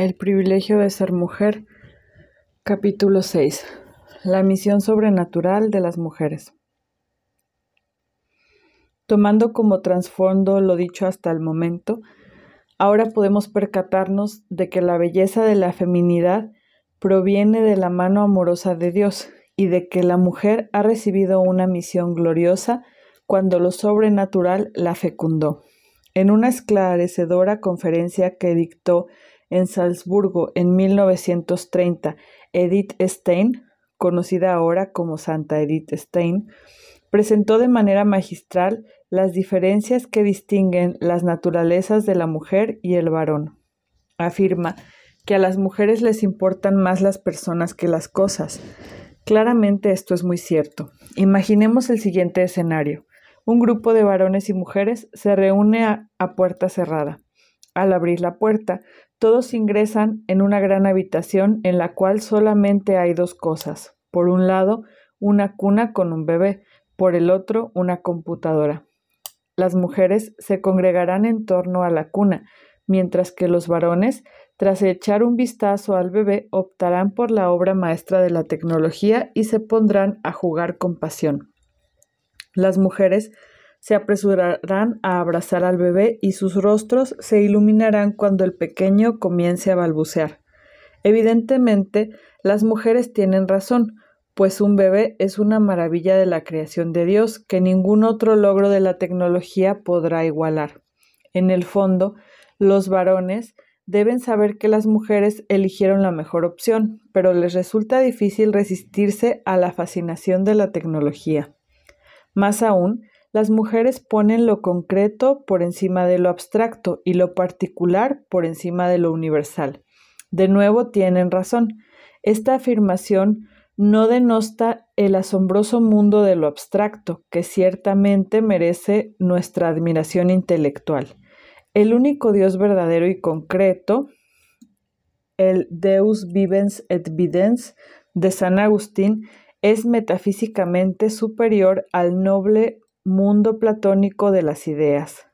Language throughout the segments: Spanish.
El privilegio de ser mujer. Capítulo 6. La misión sobrenatural de las mujeres. Tomando como trasfondo lo dicho hasta el momento, ahora podemos percatarnos de que la belleza de la feminidad proviene de la mano amorosa de Dios y de que la mujer ha recibido una misión gloriosa cuando lo sobrenatural la fecundó. En una esclarecedora conferencia que dictó en Salzburgo en 1930, Edith Stein, conocida ahora como Santa Edith Stein, presentó de manera magistral las diferencias que distinguen las naturalezas de la mujer y el varón. Afirma que a las mujeres les importan más las personas que las cosas. Claramente esto es muy cierto. Imaginemos el siguiente escenario. Un grupo de varones y mujeres se reúne a, a puerta cerrada. Al abrir la puerta, todos ingresan en una gran habitación en la cual solamente hay dos cosas. Por un lado, una cuna con un bebé, por el otro, una computadora. Las mujeres se congregarán en torno a la cuna, mientras que los varones, tras echar un vistazo al bebé, optarán por la obra maestra de la tecnología y se pondrán a jugar con pasión. Las mujeres se apresurarán a abrazar al bebé y sus rostros se iluminarán cuando el pequeño comience a balbucear. Evidentemente, las mujeres tienen razón, pues un bebé es una maravilla de la creación de Dios que ningún otro logro de la tecnología podrá igualar. En el fondo, los varones deben saber que las mujeres eligieron la mejor opción, pero les resulta difícil resistirse a la fascinación de la tecnología. Más aún, las mujeres ponen lo concreto por encima de lo abstracto y lo particular por encima de lo universal. De nuevo tienen razón. Esta afirmación no denosta el asombroso mundo de lo abstracto, que ciertamente merece nuestra admiración intelectual. El único Dios verdadero y concreto, el Deus vivens et videns de San Agustín, es metafísicamente superior al noble mundo platónico de las ideas.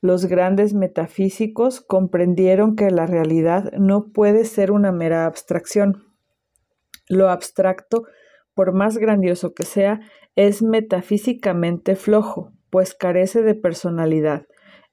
Los grandes metafísicos comprendieron que la realidad no puede ser una mera abstracción. Lo abstracto, por más grandioso que sea, es metafísicamente flojo, pues carece de personalidad.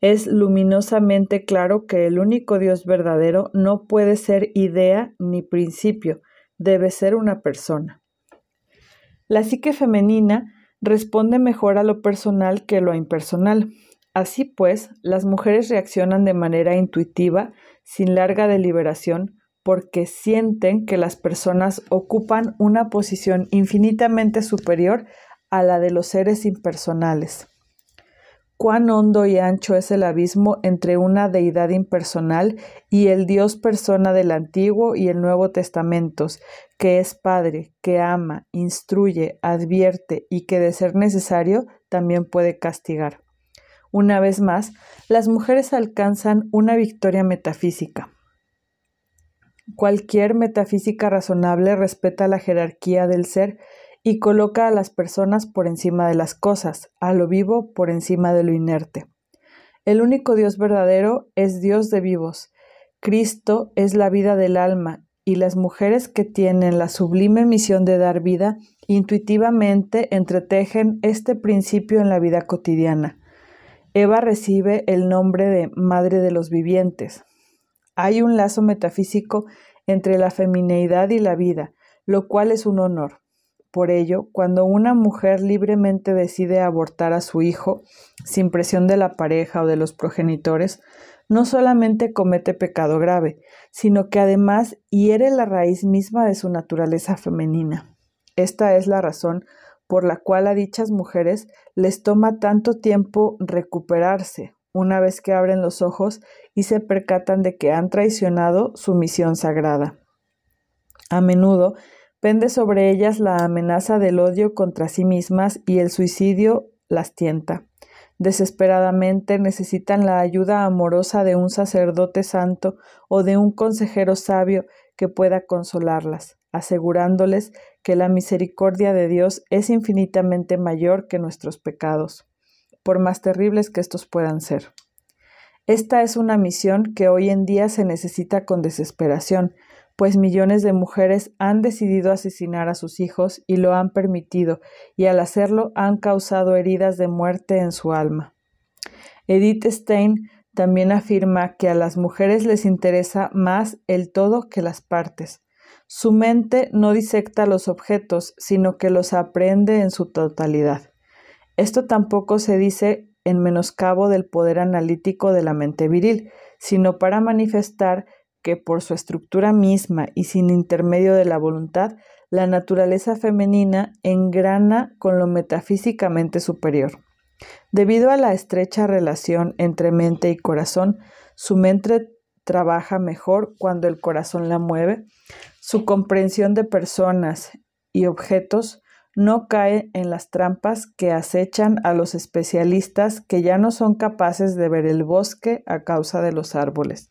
Es luminosamente claro que el único Dios verdadero no puede ser idea ni principio, debe ser una persona. La psique femenina responde mejor a lo personal que a lo impersonal. Así pues, las mujeres reaccionan de manera intuitiva, sin larga deliberación, porque sienten que las personas ocupan una posición infinitamente superior a la de los seres impersonales cuán hondo y ancho es el abismo entre una deidad impersonal y el Dios persona del Antiguo y el Nuevo Testamentos, que es Padre, que ama, instruye, advierte y que de ser necesario también puede castigar. Una vez más, las mujeres alcanzan una victoria metafísica. Cualquier metafísica razonable respeta la jerarquía del ser y coloca a las personas por encima de las cosas, a lo vivo por encima de lo inerte. El único Dios verdadero es Dios de vivos. Cristo es la vida del alma y las mujeres que tienen la sublime misión de dar vida intuitivamente entretejen este principio en la vida cotidiana. Eva recibe el nombre de Madre de los Vivientes. Hay un lazo metafísico entre la femineidad y la vida, lo cual es un honor. Por ello, cuando una mujer libremente decide abortar a su hijo, sin presión de la pareja o de los progenitores, no solamente comete pecado grave, sino que además hiere la raíz misma de su naturaleza femenina. Esta es la razón por la cual a dichas mujeres les toma tanto tiempo recuperarse una vez que abren los ojos y se percatan de que han traicionado su misión sagrada. A menudo Pende sobre ellas la amenaza del odio contra sí mismas y el suicidio las tienta. Desesperadamente necesitan la ayuda amorosa de un sacerdote santo o de un consejero sabio que pueda consolarlas, asegurándoles que la misericordia de Dios es infinitamente mayor que nuestros pecados, por más terribles que estos puedan ser. Esta es una misión que hoy en día se necesita con desesperación, pues millones de mujeres han decidido asesinar a sus hijos y lo han permitido, y al hacerlo han causado heridas de muerte en su alma. Edith Stein también afirma que a las mujeres les interesa más el todo que las partes. Su mente no disecta los objetos, sino que los aprende en su totalidad. Esto tampoco se dice en menoscabo del poder analítico de la mente viril, sino para manifestar que por su estructura misma y sin intermedio de la voluntad, la naturaleza femenina engrana con lo metafísicamente superior. Debido a la estrecha relación entre mente y corazón, su mente trabaja mejor cuando el corazón la mueve, su comprensión de personas y objetos no cae en las trampas que acechan a los especialistas que ya no son capaces de ver el bosque a causa de los árboles.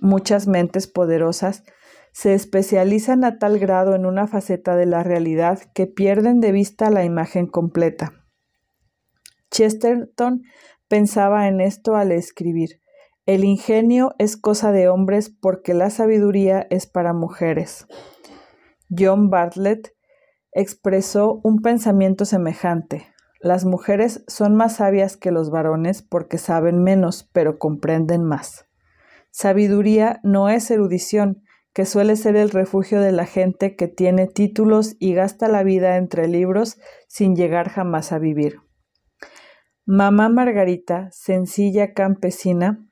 Muchas mentes poderosas se especializan a tal grado en una faceta de la realidad que pierden de vista la imagen completa. Chesterton pensaba en esto al escribir, el ingenio es cosa de hombres porque la sabiduría es para mujeres. John Bartlett expresó un pensamiento semejante. Las mujeres son más sabias que los varones porque saben menos, pero comprenden más. Sabiduría no es erudición, que suele ser el refugio de la gente que tiene títulos y gasta la vida entre libros sin llegar jamás a vivir. Mamá Margarita, sencilla campesina,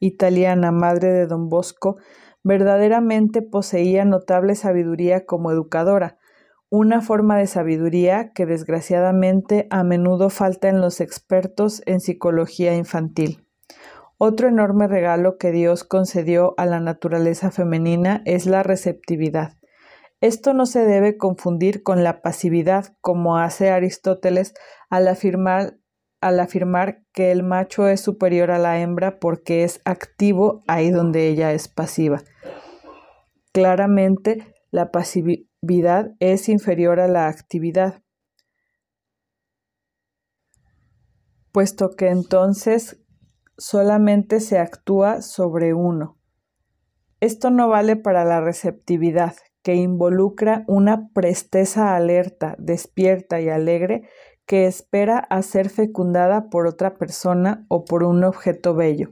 italiana, madre de don Bosco, verdaderamente poseía notable sabiduría como educadora, una forma de sabiduría que desgraciadamente a menudo falta en los expertos en psicología infantil. Otro enorme regalo que Dios concedió a la naturaleza femenina es la receptividad. Esto no se debe confundir con la pasividad, como hace Aristóteles al afirmar, que el macho es superior a la hembra porque es activo ahí donde ella es pasiva. Claramente, la es inferior a la actividad, puesto que entonces solamente se actúa sobre uno. Esto no vale para la receptividad, que involucra una presteza alerta, despierta y alegre que espera a ser fecundada por otra persona o por un objeto bello.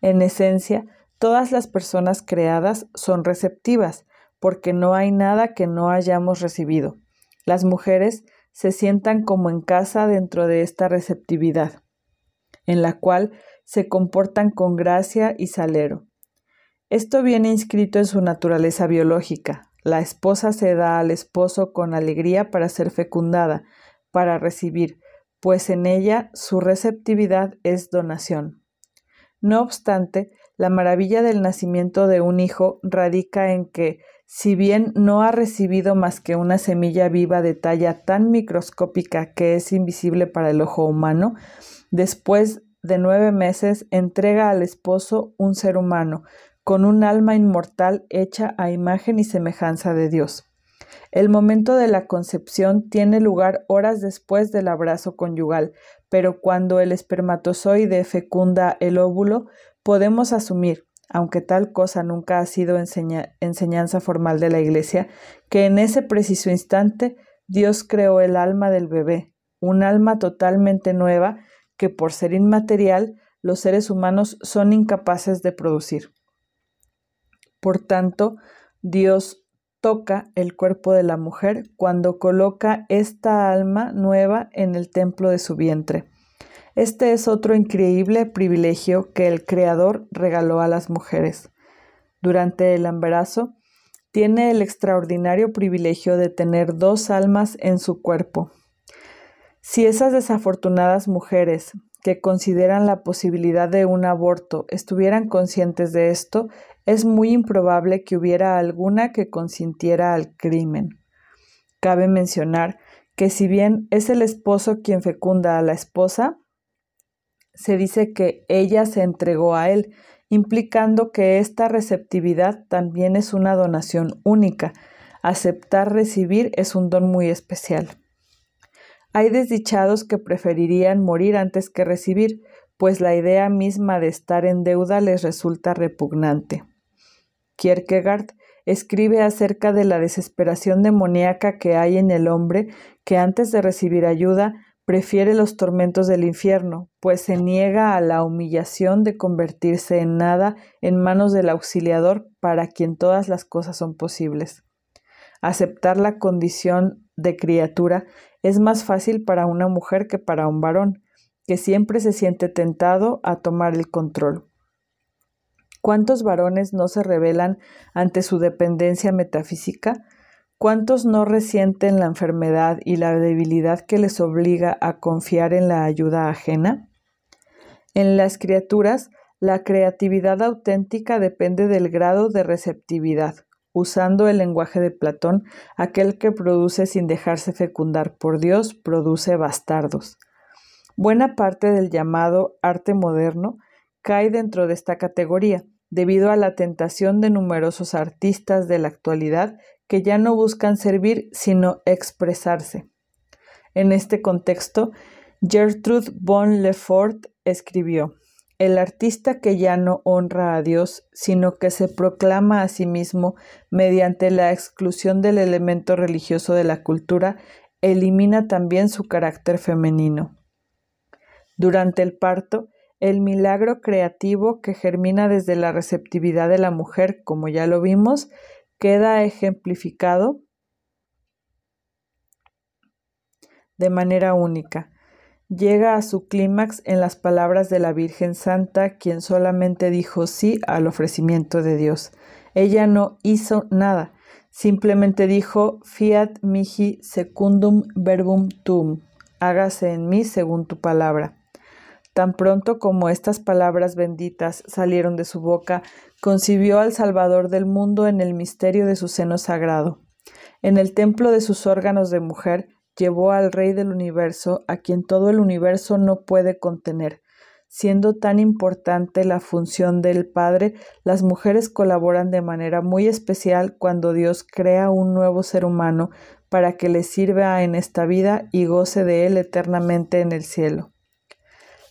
En esencia, todas las personas creadas son receptivas, porque no hay nada que no hayamos recibido. Las mujeres se sientan como en casa dentro de esta receptividad, en la cual se comportan con gracia y salero. Esto viene inscrito en su naturaleza biológica. La esposa se da al esposo con alegría para ser fecundada, para recibir, pues en ella su receptividad es donación. No obstante, la maravilla del nacimiento de un hijo radica en que, si bien no ha recibido más que una semilla viva de talla tan microscópica que es invisible para el ojo humano, después de nueve meses entrega al esposo un ser humano, con un alma inmortal hecha a imagen y semejanza de Dios. El momento de la concepción tiene lugar horas después del abrazo conyugal, pero cuando el espermatozoide fecunda el óvulo, podemos asumir, aunque tal cosa nunca ha sido enseñanza formal de la Iglesia, que en ese preciso instante Dios creó el alma del bebé, un alma totalmente nueva que por ser inmaterial los seres humanos son incapaces de producir. Por tanto, Dios toca el cuerpo de la mujer cuando coloca esta alma nueva en el templo de su vientre. Este es otro increíble privilegio que el Creador regaló a las mujeres. Durante el embarazo, tiene el extraordinario privilegio de tener dos almas en su cuerpo. Si esas desafortunadas mujeres que consideran la posibilidad de un aborto estuvieran conscientes de esto, es muy improbable que hubiera alguna que consintiera al crimen. Cabe mencionar que si bien es el esposo quien fecunda a la esposa, se dice que ella se entregó a él, implicando que esta receptividad también es una donación única. Aceptar recibir es un don muy especial. Hay desdichados que preferirían morir antes que recibir, pues la idea misma de estar en deuda les resulta repugnante. Kierkegaard escribe acerca de la desesperación demoníaca que hay en el hombre que antes de recibir ayuda prefiere los tormentos del infierno, pues se niega a la humillación de convertirse en nada en manos del auxiliador para quien todas las cosas son posibles. Aceptar la condición de criatura es más fácil para una mujer que para un varón, que siempre se siente tentado a tomar el control. ¿Cuántos varones no se rebelan ante su dependencia metafísica? ¿Cuántos no resienten la enfermedad y la debilidad que les obliga a confiar en la ayuda ajena? En las criaturas, la creatividad auténtica depende del grado de receptividad. Usando el lenguaje de Platón, aquel que produce sin dejarse fecundar por Dios produce bastardos. Buena parte del llamado arte moderno cae dentro de esta categoría, debido a la tentación de numerosos artistas de la actualidad que ya no buscan servir sino expresarse. En este contexto, Gertrude von Lefort escribió, El artista que ya no honra a Dios, sino que se proclama a sí mismo mediante la exclusión del elemento religioso de la cultura, elimina también su carácter femenino. Durante el parto, el milagro creativo que germina desde la receptividad de la mujer, como ya lo vimos, queda ejemplificado de manera única. Llega a su clímax en las palabras de la Virgen Santa, quien solamente dijo sí al ofrecimiento de Dios. Ella no hizo nada, simplemente dijo fiat mihi secundum verbum tuum, hágase en mí según tu palabra. Tan pronto como estas palabras benditas salieron de su boca, concibió al Salvador del mundo en el misterio de su seno sagrado. En el templo de sus órganos de mujer, llevó al Rey del universo, a quien todo el universo no puede contener. Siendo tan importante la función del Padre, las mujeres colaboran de manera muy especial cuando Dios crea un nuevo ser humano para que le sirva en esta vida y goce de él eternamente en el cielo.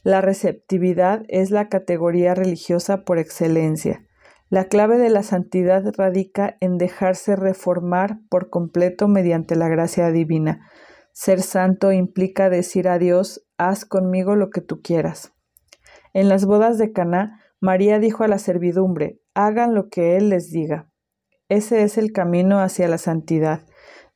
La receptividad es la categoría religiosa por excelencia. La clave de la santidad radica en dejarse reformar por completo mediante la gracia divina. Ser santo implica decir a Dios, haz conmigo lo que tú quieras. En las bodas de Caná, María dijo a la servidumbre, hagan lo que Él les diga. Ese es el camino hacia la santidad.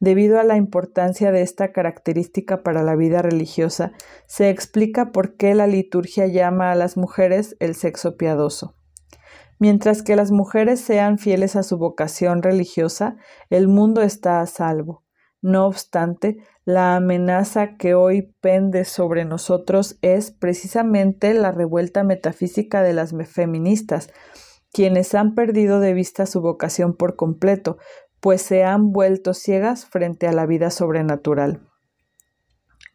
Debido a la importancia de esta característica para la vida religiosa, se explica por qué la liturgia llama a las mujeres el sexo piadoso. Mientras que las mujeres sean fieles a su vocación religiosa, el mundo está a salvo. No obstante, la amenaza que hoy pende sobre nosotros es precisamente la revuelta metafísica de las feministas, quienes han perdido de vista su vocación por completo, pues se han vuelto ciegas frente a la vida sobrenatural.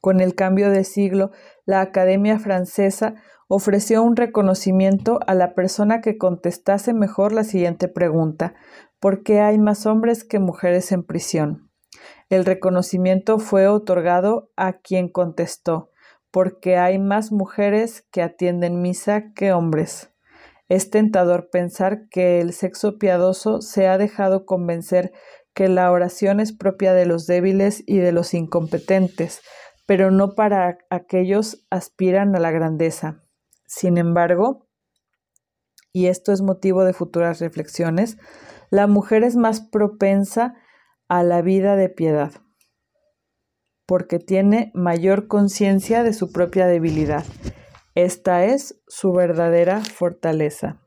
Con el cambio de siglo, la Academia Francesa ofreció un reconocimiento a la persona que contestase mejor la siguiente pregunta, ¿por qué hay más hombres que mujeres en prisión? El reconocimiento fue otorgado a quien contestó, porque hay más mujeres que atienden misa que hombres. Es tentador pensar que el sexo piadoso se ha dejado convencer que la oración es propia de los débiles y de los incompetentes, pero no para aquellos aspiran a la grandeza. Sin embargo, y esto es motivo de futuras reflexiones, la mujer es más propensa a la vida de piedad, porque tiene mayor conciencia de su propia debilidad esta es su verdadera fortaleza.